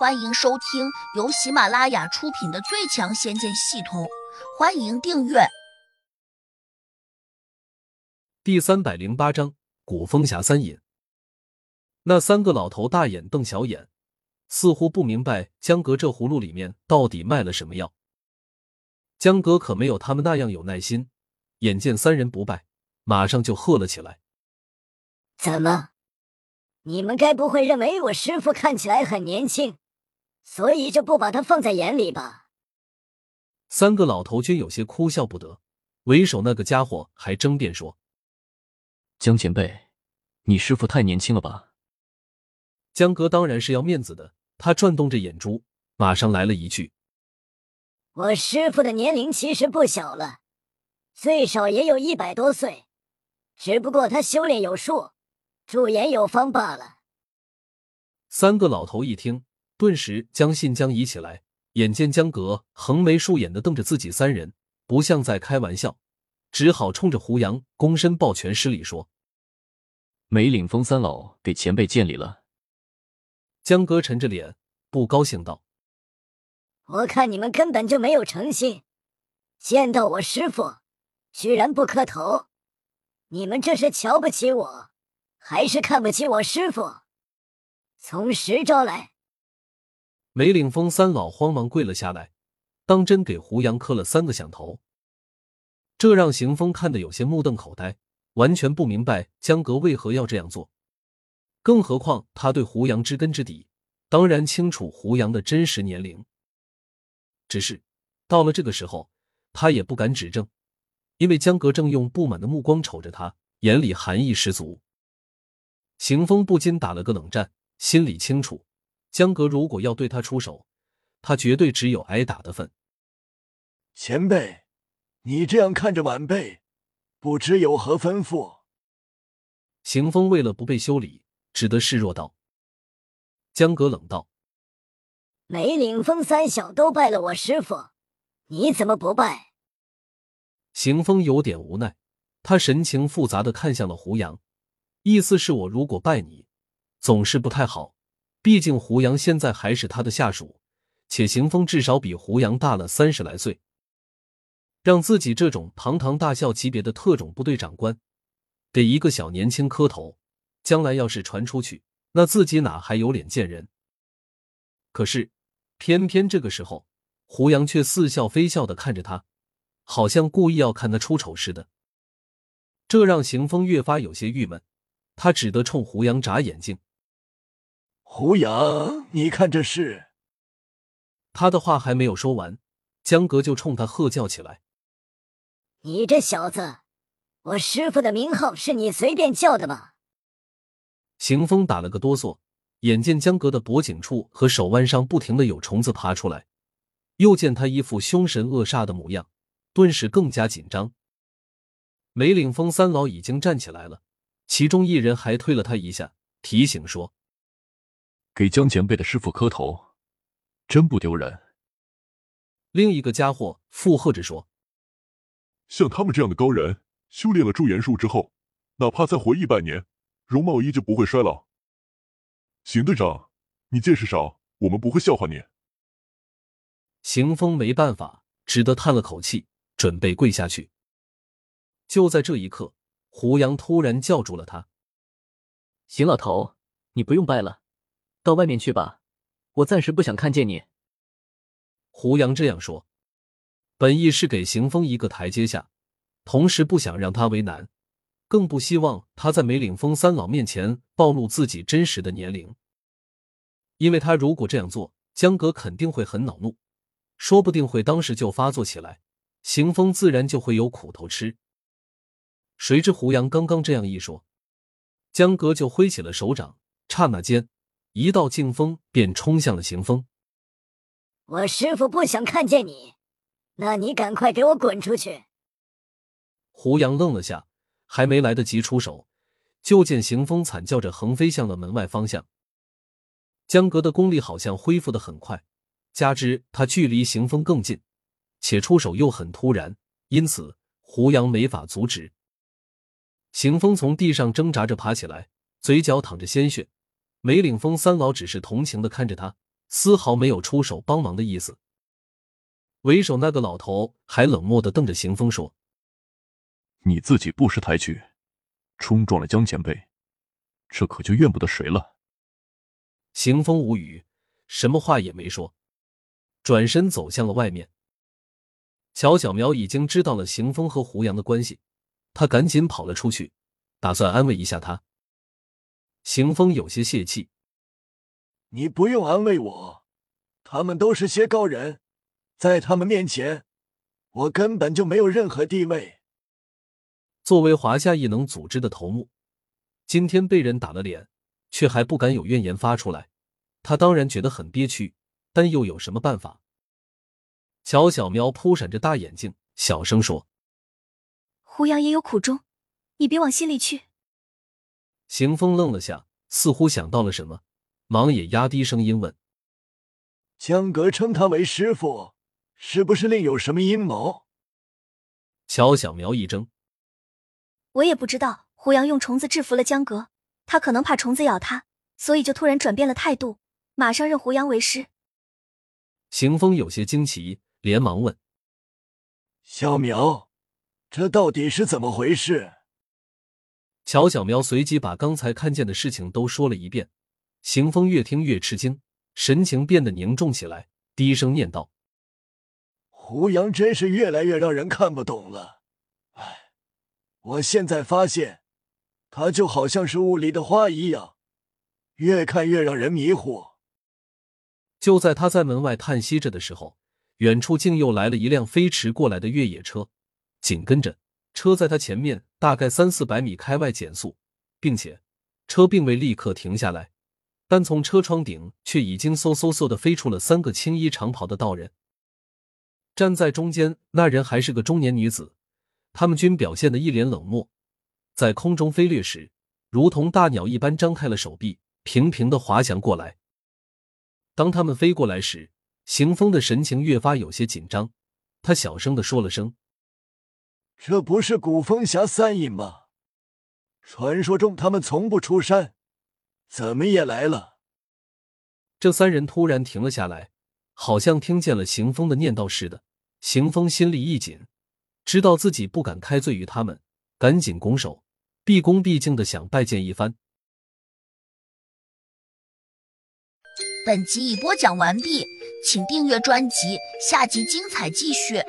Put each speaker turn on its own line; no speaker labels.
欢迎收听由喜马拉雅出品的《最强仙剑系统》，欢迎订阅。
第三百零八章：古风侠三隐。那三个老头大眼瞪小眼，似乎不明白江格这葫芦里面到底卖了什么药。江格可没有他们那样有耐心，眼见三人不败，马上就喝了起来：“
怎么？你们该不会认为我师傅看起来很年轻？”所以就不把他放在眼里吧。
三个老头均有些哭笑不得，为首那个家伙还争辩说：“
江前辈，你师傅太年轻了吧？”
江哥当然是要面子的，他转动着眼珠，马上来了一句：“
我师傅的年龄其实不小了，最少也有一百多岁，只不过他修炼有术，驻颜有方罢了。”
三个老头一听。顿时将信将疑起来，眼见江阁横眉竖眼的瞪着自己三人，不像在开玩笑，只好冲着胡杨躬身抱拳施礼说：“
梅岭峰三老给前辈见礼了。”
江阁沉着脸，不高兴道：“
我看你们根本就没有诚信，见到我师傅居然不磕头，你们这是瞧不起我，还是看不起我师傅？从实招来！”
梅岭峰三老慌忙跪了下来，当真给胡杨磕了三个响头。这让邢风看得有些目瞪口呆，完全不明白江格为何要这样做。更何况他对胡杨知根知底，当然清楚胡杨的真实年龄。只是到了这个时候，他也不敢指证，因为江格正用不满的目光瞅着他，眼里寒意十足。邢风不禁打了个冷战，心里清楚。江阁如果要对他出手，他绝对只有挨打的份。
前辈，你这样看着晚辈，不知有何吩咐？
邢风为了不被修理，只得示弱道。江阁冷道：“
梅岭峰三小都拜了我师傅，你怎么不拜？”
邢风有点无奈，他神情复杂的看向了胡杨，意思是我如果拜你，总是不太好。毕竟胡杨现在还是他的下属，且邢风至少比胡杨大了三十来岁，让自己这种堂堂大校级别的特种部队长官给一个小年轻磕头，将来要是传出去，那自己哪还有脸见人？可是偏偏这个时候，胡杨却似笑非笑的看着他，好像故意要看他出丑似的，这让邢风越发有些郁闷，他只得冲胡杨眨眼睛。
胡杨，你看这是？
他的话还没有说完，江格就冲他喝叫起来：“
你这小子，我师傅的名号是你随便叫的吗？”
行风打了个哆嗦，眼见江格的脖颈处和手腕上不停的有虫子爬出来，又见他一副凶神恶煞的模样，顿时更加紧张。梅岭峰三老已经站起来了，其中一人还推了他一下，提醒说。
给江前辈的师傅磕头，真不丢人。
另一个家伙附和着说：“
像他们这样的高人，修炼了驻颜术之后，哪怕再活一百年，容貌依旧不会衰老。”邢队长，你见识少，我们不会笑话你。
邢风没办法，只得叹了口气，准备跪下去。就在这一刻，胡杨突然叫住了他：“
邢老头，你不用拜了。”到外面去吧，我暂时不想看见你。
胡杨这样说，本意是给邢风一个台阶下，同时不想让他为难，更不希望他在梅岭峰三老面前暴露自己真实的年龄。因为他如果这样做，江格肯定会很恼怒，说不定会当时就发作起来，邢风自然就会有苦头吃。谁知胡杨刚刚这样一说，江格就挥起了手掌，刹那间。一道劲风便冲向了行风。
我师傅不想看见你，那你赶快给我滚出去！
胡杨愣了下，还没来得及出手，就见行风惨叫着横飞向了门外方向。江阁的功力好像恢复的很快，加之他距离行风更近，且出手又很突然，因此胡杨没法阻止。行风从地上挣扎着爬起来，嘴角淌着鲜血。梅岭峰三老只是同情的看着他，丝毫没有出手帮忙的意思。为首那个老头还冷漠的瞪着邢风说：“
你自己不识抬举，冲撞了江前辈，这可就怨不得谁了。”
邢风无语，什么话也没说，转身走向了外面。乔小苗已经知道了邢风和胡杨的关系，他赶紧跑了出去，打算安慰一下他。邢风有些泄气：“
你不用安慰我，他们都是些高人，在他们面前，我根本就没有任何地位。”
作为华夏异能组织的头目，今天被人打了脸，却还不敢有怨言发出来，他当然觉得很憋屈，但又有什么办法？乔小喵扑闪着大眼睛，小声说：“
胡杨也有苦衷，你别往心里去。”
邢风愣了下，似乎想到了什么，忙也压低声音问：“
江格称他为师傅，是不是另有什么阴谋？”
乔小苗一怔：“
我也不知道。胡杨用虫子制服了江格，他可能怕虫子咬他，所以就突然转变了态度，马上认胡杨为师。”
邢风有些惊奇。连忙问：“
小苗，这到底是怎么回事？”
乔小喵随即把刚才看见的事情都说了一遍。邢风越听越吃惊，神情变得凝重起来，低声念道：“
胡杨真是越来越让人看不懂了。哎，我现在发现，他就好像是雾里的花一样，越看越让人迷糊。”
就在他在门外叹息着的时候。远处竟又来了一辆飞驰过来的越野车，紧跟着车在他前面大概三四百米开外减速，并且车并未立刻停下来，但从车窗顶却已经嗖嗖嗖的飞出了三个青衣长袍的道人。站在中间那人还是个中年女子，他们均表现的一脸冷漠，在空中飞掠时，如同大鸟一般张开了手臂，平平的滑翔过来。当他们飞过来时，邢风的神情越发有些紧张，他小声的说了声：“
这不是古风侠三隐吗？传说中他们从不出山，怎么也来了？”
这三人突然停了下来，好像听见了行风的念叨似的。行风心里一紧，知道自己不敢开罪于他们，赶紧拱手，毕恭毕敬的想拜见一番。
本集已播讲完毕。请订阅专辑，下集精彩继续。